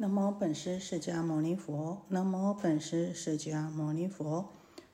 南无本师释迦牟尼佛，南无本师释迦牟尼佛，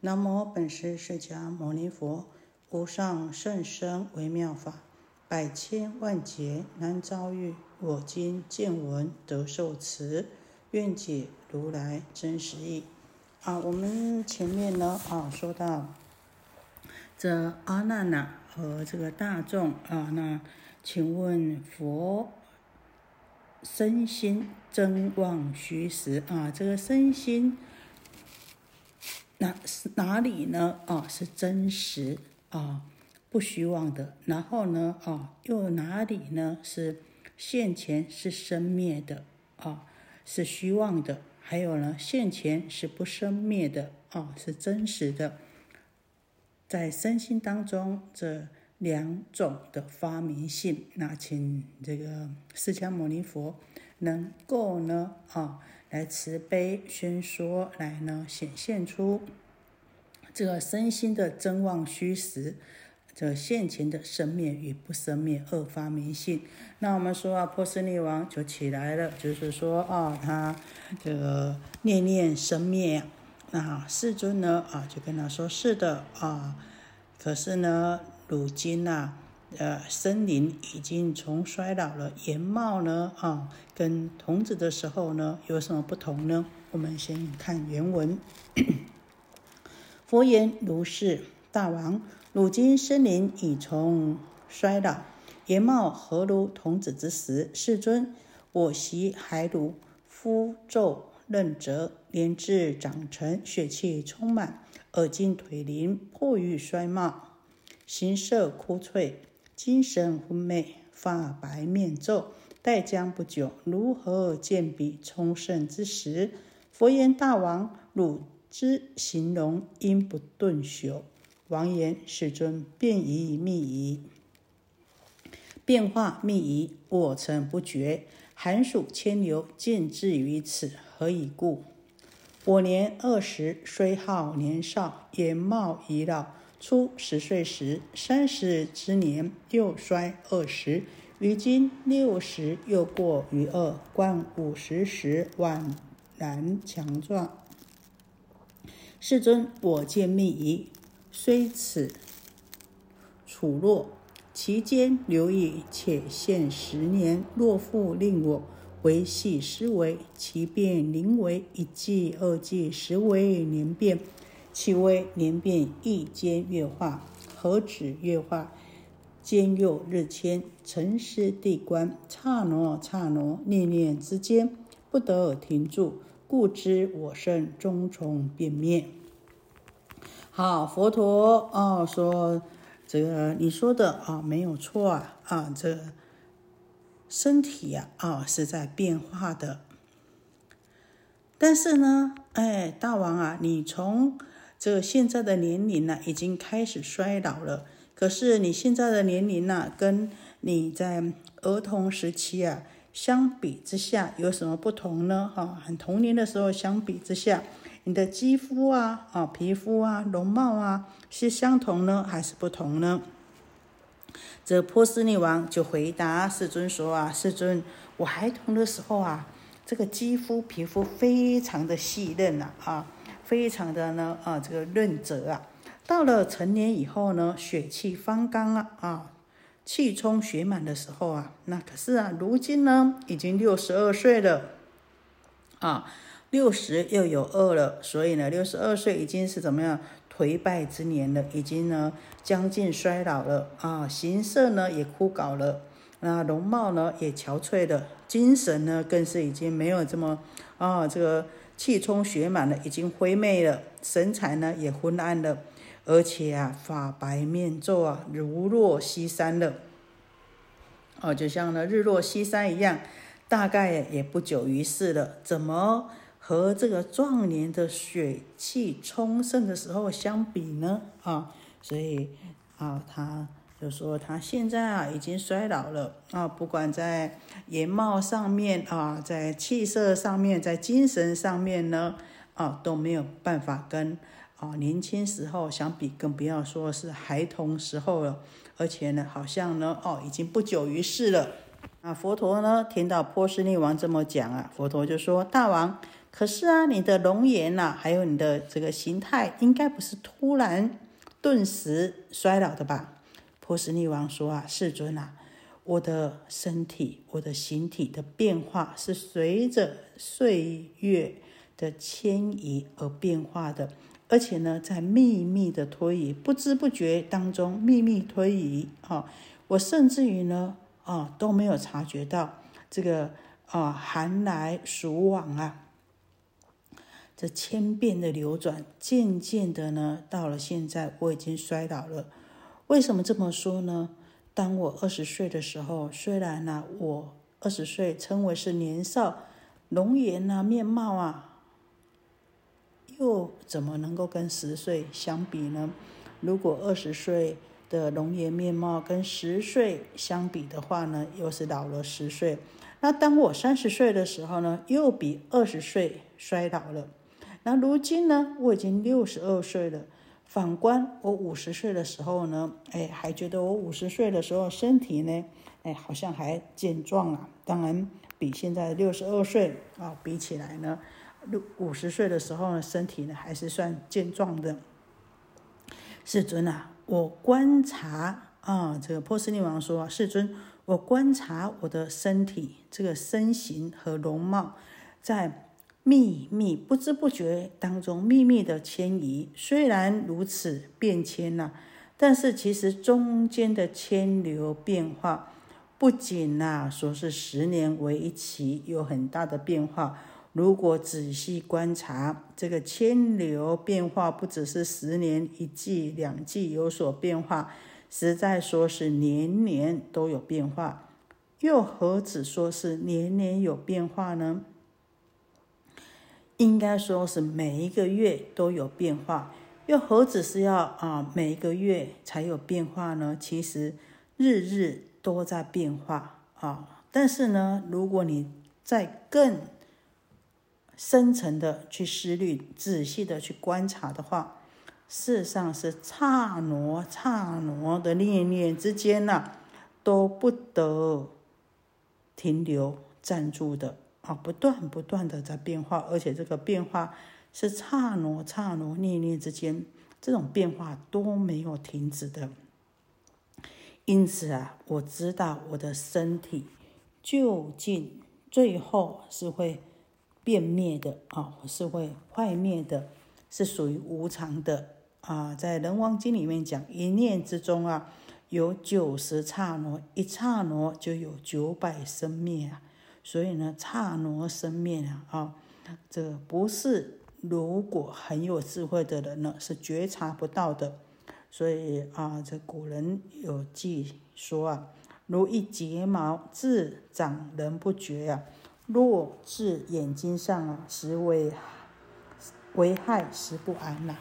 南无本师释迦牟尼佛。无上甚深微妙法，百千万劫难遭遇。我今见闻得受持，愿解如来真实义。啊，我们前面呢啊说到这阿难呐和这个大众啊，那请问佛？身心真妄虚实啊，这个身心哪是哪里呢？啊，是真实啊，不虚妄的。然后呢，啊，又哪里呢？是现前是生灭的啊，是虚妄的。还有呢，现前是不生灭的啊，是真实的。在身心当中这。两种的发明性，那请这个释迦牟尼佛能够呢啊，来慈悲宣说，来呢显现出这个身心的真妄虚实，这现前的生灭与不生灭二发明性。那我们说啊，波斯匿王就起来了，就是说啊，他这个念念生灭，那世尊呢啊，就跟他说是的啊，可是呢。如今呐，呃，森林已经从衰老了，颜貌呢，啊，跟童子的时候呢，有什么不同呢？我们先看原文。佛言：如是，大王，如今森林已从衰老，颜貌何如童子之时？世尊，我昔还如肤皱嫩泽，年至长成，血气充满，而今腿灵，迫于衰貌。形色枯悴，精神昏昧，发白面皱，待将不久，如何见彼充盛之时？佛言：大王，汝之形容因不顿朽。王言：世尊，便以密仪，变化密仪，我曾不觉。寒暑迁流，见至于此，何以故？我年二十，虽好年少，颜貌已老。初十岁时，三十之年又衰二十，于今六十又过于二，冠五十时宛然强壮。世尊，我见密矣，虽此处落，其间留矣，且现十年。若复令我维系思维，其变临为一季、二季、十为年变。其为年变一间月化，何止月化？坚又日迁，尘世地观，刹那刹那，念念之间，不得而停住，故知我身终从变灭。好，佛陀啊说，这个你说的啊没有错啊啊，这身体呀啊是在变化的，但是呢，哎，大王啊，你从这现在的年龄呢，已经开始衰老了。可是你现在的年龄呢，跟你在儿童时期啊相比之下有什么不同呢？哈，很童年的时候相比之下，你的肌肤啊、啊皮肤啊、容貌啊是相同呢，还是不同呢？这波斯匿王就回答世尊说啊：“世尊，我孩童的时候啊，这个肌肤皮肤非常的细嫩呐，啊。”非常的呢啊，这个润泽啊，到了成年以后呢，血气方刚啊啊，气充血满的时候啊，那可是啊，如今呢已经六十二岁了啊，六十又有二了，所以呢，六十二岁已经是怎么样颓败之年了，已经呢将近衰老了啊，形色呢也枯槁了，那容貌呢也憔悴了，精神呢更是已经没有这么啊这个。气充血满了，已经灰昧了，神采呢也昏暗了，而且啊发白面皱啊，如落西山了。哦，就像呢日落西山一样，大概也不久于世了。怎么和这个壮年的血气充盛的时候相比呢？啊，所以啊他。就说他现在啊已经衰老了啊，不管在颜貌上面啊，在气色上面，在精神上面呢啊都没有办法跟啊年轻时候相比，更不要说是孩童时候了。而且呢，好像呢哦已经不久于世了。啊，佛陀呢听到波斯匿王这么讲啊，佛陀就说：“大王，可是啊，你的容颜呐，还有你的这个形态，应该不是突然顿时衰老的吧？”波斯匿王说：“啊，世尊啊，我的身体，我的形体的变化是随着岁月的迁移而变化的，而且呢，在秘密的推移，不知不觉当中秘密推移啊，我甚至于呢。”啊，都没有察觉到这个啊，寒来暑往啊，这千变的流转，渐渐的呢，到了现在，我已经衰老了。为什么这么说呢？当我二十岁的时候，虽然呢，我二十岁称为是年少，容颜啊，面貌啊，又怎么能够跟十岁相比呢？如果二十岁，的容颜面貌跟十岁相比的话呢，又是老了十岁。那当我三十岁的时候呢，又比二十岁衰老了。那如今呢，我已经六十二岁了。反观我五十岁的时候呢，哎，还觉得我五十岁的时候身体呢，哎，好像还健壮啊。当然，比现在六十二岁啊比起来呢，六五十岁的时候呢，身体呢还是算健壮的。世尊啊。我观察啊，这个波斯匿王说：“世尊，我观察我的身体，这个身形和容貌，在秘密不知不觉当中秘密的迁移。虽然如此变迁了，但是其实中间的迁流变化，不仅呐说是十年为一期，有很大的变化。”如果仔细观察这个千流变化，不只是十年一季、两季有所变化，实在说是年年都有变化，又何止说是年年有变化呢？应该说是每一个月都有变化，又何止是要啊每一个月才有变化呢？其实日日都在变化啊！但是呢，如果你在更深层的去思虑，仔细的去观察的话，事实上是刹那刹那的念念之间呐，都不得停留暂住的啊，不断不断的在变化，而且这个变化是刹那刹那念念之间，这种变化都没有停止的。因此啊，我知道我的身体究竟最后是会。变灭的啊，是会坏灭的，是属于无常的啊。在《人王经》里面讲，一念之中啊，有九十刹那，一刹那就有九百生灭啊。所以呢，刹那生灭啊，啊，这不是如果很有智慧的人呢，是觉察不到的。所以啊，这古人有记说啊，如一睫毛自长人不觉呀。落至眼睛上啊，实为危害，实不安呐。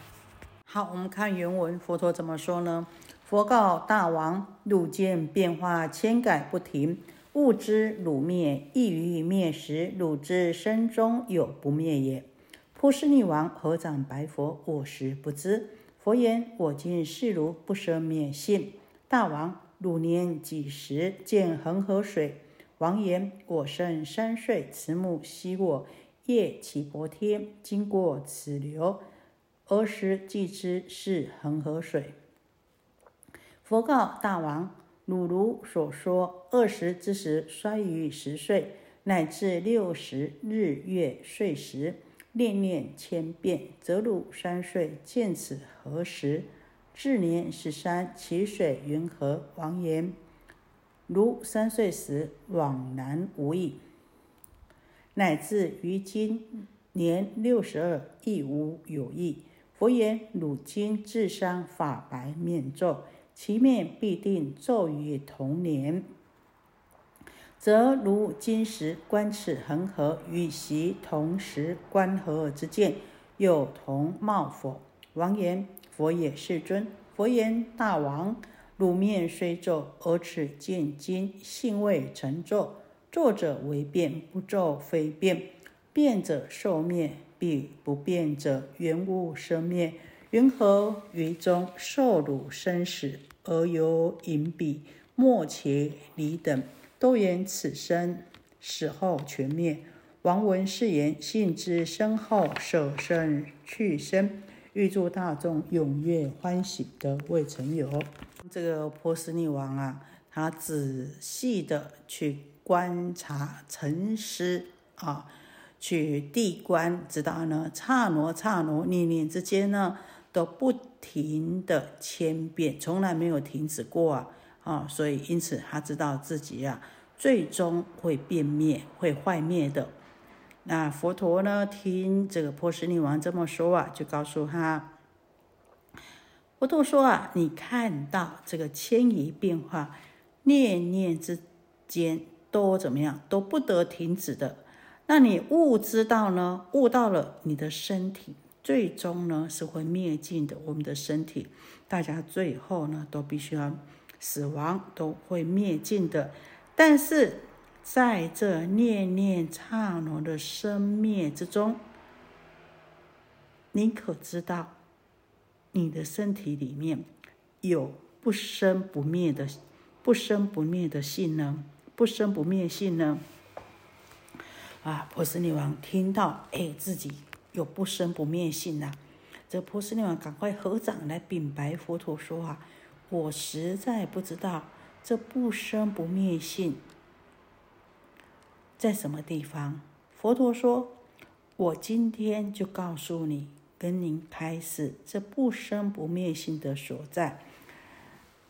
好，我们看原文，佛陀怎么说呢？佛告大王：汝见变化千改不停，物之汝灭，亦于灭时，汝之身中有不灭也。波斯匿王合掌白佛：我实不知。佛言：我今示汝不生灭性。大王，汝年几时见恒河水？王言：“我生三岁，慈母昔我夜起薄天，经过此流，儿时即知是恒河水。”佛告大王：“汝如所说，二十之时衰于十岁，乃至六十日月岁时，念念千变，则汝三岁见此何时？至年十三，其水云何？”王言。如三岁时往南无益，乃至于今年六十二亦无有益。佛言：汝今智商法白面皱，其面必定皱于同年，则如今时观此恒河，与其同时观河之见，有同貌否？王言：佛也，世尊。佛言：大王。汝面虽皱，而此见金，性未成皱。皱者为变，不皱非变。变者寿灭，必不变者原无生灭。云何于中受汝生死，而有隐彼、莫且离等？都言此生死后全灭。王闻是言，信之身后舍身去生，预祝大众踊跃欢喜的未曾有。这个波斯匿王啊，他仔细的去观察、沉思啊，去地观，直到呢刹那刹那念念之间呢，都不停的千变，从来没有停止过啊啊！所以因此他知道自己呀，最终会变灭，会坏灭的。那佛陀呢？听这个波斯匿王这么说啊，就告诉他：佛陀说啊，你看到这个迁移变化，念念之间都怎么样，都不得停止的。那你悟知道呢？悟到了你的身体，最终呢是会灭尽的。我们的身体，大家最后呢都必须要死亡，都会灭尽的。但是。在这念念刹那的生灭之中，你可知道，你的身体里面有不生不灭的、不生不灭的性呢？不生不灭性呢？啊，波斯女王听到，哎，自己有不生不灭性呐！这波斯匿王赶快合掌来禀白佛陀说：“啊，我实在不知道这不生不灭性。”在什么地方？佛陀说：“我今天就告诉你，跟您开始这不生不灭性的所在。”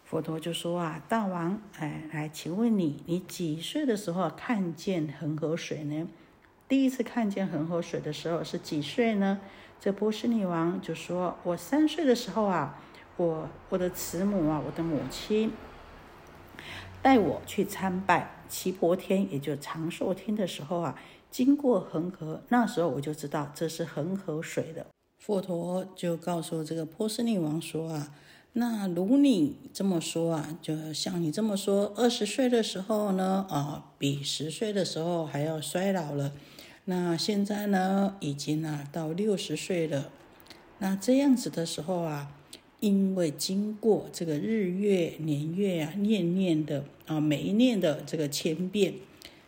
佛陀就说：“啊，大王，哎，来，请问你，你几岁的时候看见恒河水呢？第一次看见恒河水的时候是几岁呢？”这波斯匿王就说：“我三岁的时候啊，我我的慈母啊，我的母亲带我去参拜。”齐伯天，也就长寿天的时候啊，经过恒河，那时候我就知道这是恒河水的。佛陀就告诉这个波斯匿王说啊，那如你这么说啊，就像你这么说，二十岁的时候呢，啊，比十岁的时候还要衰老了。那现在呢，已经啊到六十岁了。那这样子的时候啊。因为经过这个日月年月啊，念念的啊，每一念的这个千变，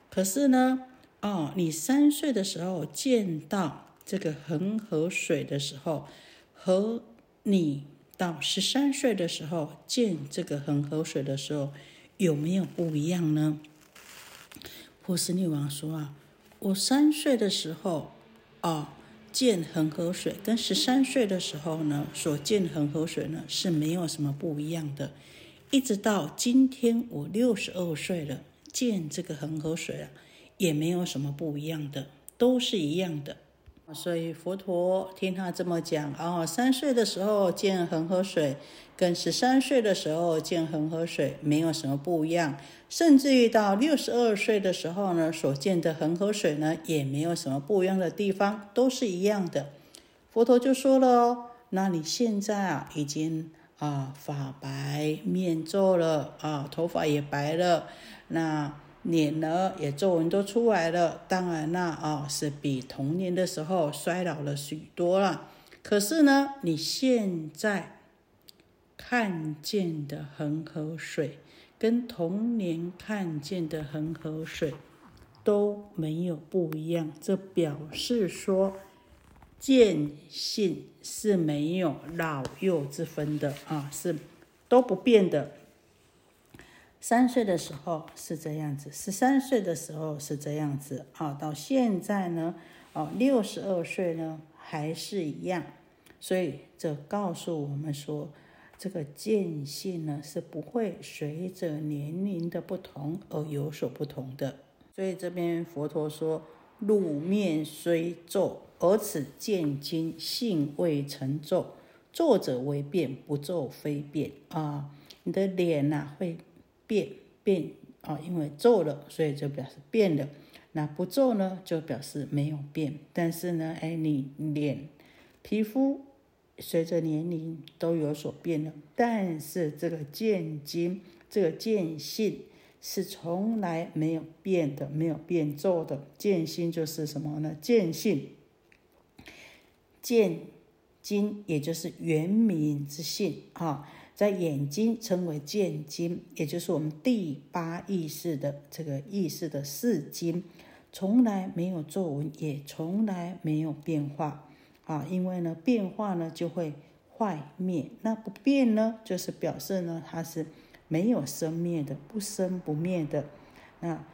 可是呢，哦，你三岁的时候见到这个恒河水的时候，和你到十三岁的时候见这个恒河水的时候，有没有不一样呢？波斯匿王说啊，我三岁的时候，哦。见恒河水跟十三岁的时候呢，所见恒河水呢是没有什么不一样的。一直到今天我六十二岁了，见这个恒河水啊，也没有什么不一样的，都是一样的。所以佛陀听他这么讲，哦，三岁的时候见恒河水，跟十三岁的时候见恒河水没有什么不一样，甚至于到六十二岁的时候呢，所见的恒河水呢，也没有什么不一样的地方，都是一样的。佛陀就说了哦，那你现在啊，已经啊发白面皱了啊，头发也白了，那。脸呢也皱纹都出来了，当然啦，啊是比童年的时候衰老了许多了。可是呢，你现在看见的恒河水，跟童年看见的恒河水都没有不一样。这表示说，见性是没有老幼之分的啊，是都不变的。三岁的时候是这样子，十三岁的时候是这样子，啊，到现在呢，哦，六十二岁呢还是一样，所以这告诉我们说，这个见性呢是不会随着年龄的不同而有所不同的。所以这边佛陀说，入面虽皱，而此见经性未成皱，皱者为变，不皱非变啊，你的脸呐会。变变啊，因为皱了，所以就表示变了。那不皱呢，就表示没有变。但是呢，哎，你脸、皮肤随着年龄都有所变了。但是这个见精，这个见性是从来没有变的，没有变皱的。见心就是什么呢？见性、见精，也就是圆明之性啊。在眼睛称为见睛，也就是我们第八意识的这个意识的四经，从来没有皱纹，也从来没有变化啊。因为呢，变化呢就会坏灭，那不变呢，就是表示呢它是没有生灭的，不生不灭的。那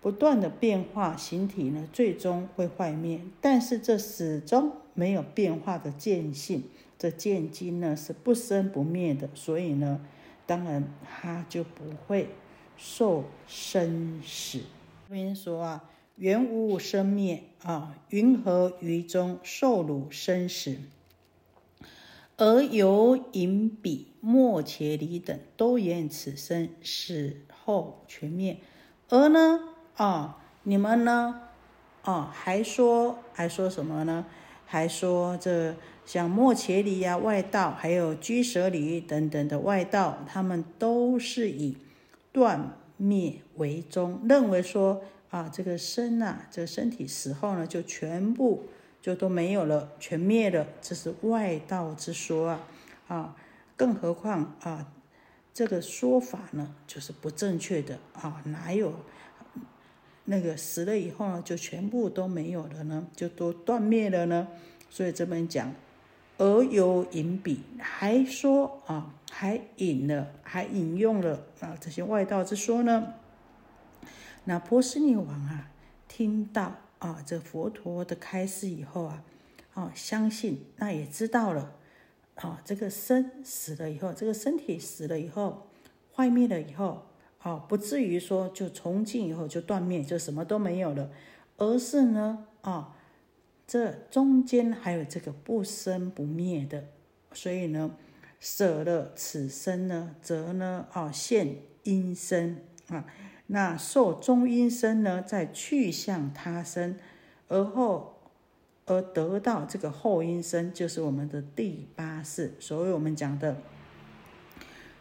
不断的变化形体呢，最终会坏灭，但是这始终没有变化的见性，这见经呢是不生不灭的，所以呢，当然它就不会受生死。这边说啊，原无生灭啊，云何于中受辱生死？而由隐彼、莫切离等都言此生死后全灭，而呢？啊，你们呢？啊，还说还说什么呢？还说这像莫切里呀、外道，还有居舍里等等的外道，他们都是以断灭为宗，认为说啊，这个身呐，这个身体死后呢，就全部就都没有了，全灭了，这是外道之说啊啊！更何况啊，这个说法呢，就是不正确的啊，哪有？那个死了以后呢，就全部都没有了呢，就都断灭了呢。所以这边讲，而有引笔，还说啊，还引了，还引用了啊这些外道之说呢。那波斯匿王啊，听到啊这佛陀的开示以后啊，啊相信，那也知道了啊这个身死了以后，这个身体死了以后，坏灭了以后。哦，不至于说就从今以后就断灭，就什么都没有了，而是呢，啊，这中间还有这个不生不灭的，所以呢，舍了此生呢，则呢，啊，现阴身啊，那受中阴身呢，再去向他生，而后而得到这个后阴身，就是我们的第八世，所以我们讲的。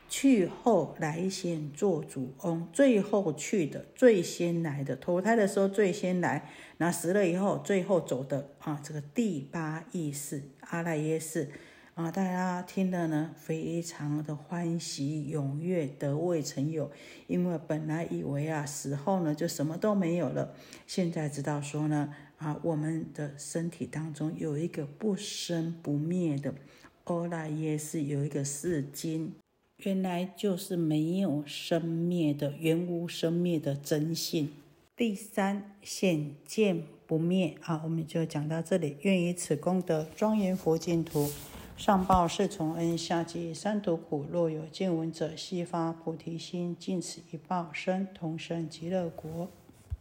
去后来先做主翁，最后去的最先来的，投胎的时候最先来，那死了以后最后走的啊，这个第八意识阿赖耶识啊，大家听的呢非常的欢喜踊跃，得未曾有，因为本来以为啊死后呢就什么都没有了，现在知道说呢啊，我们的身体当中有一个不生不灭的阿赖耶识，有一个四金。原来就是没有生灭的，原无生灭的真性。第三显见不灭啊，我们就讲到这里。愿以此功德庄严佛净土，上报四重恩，下济三途苦。若有见闻者，悉发菩提心，尽此一报身，同生极乐国。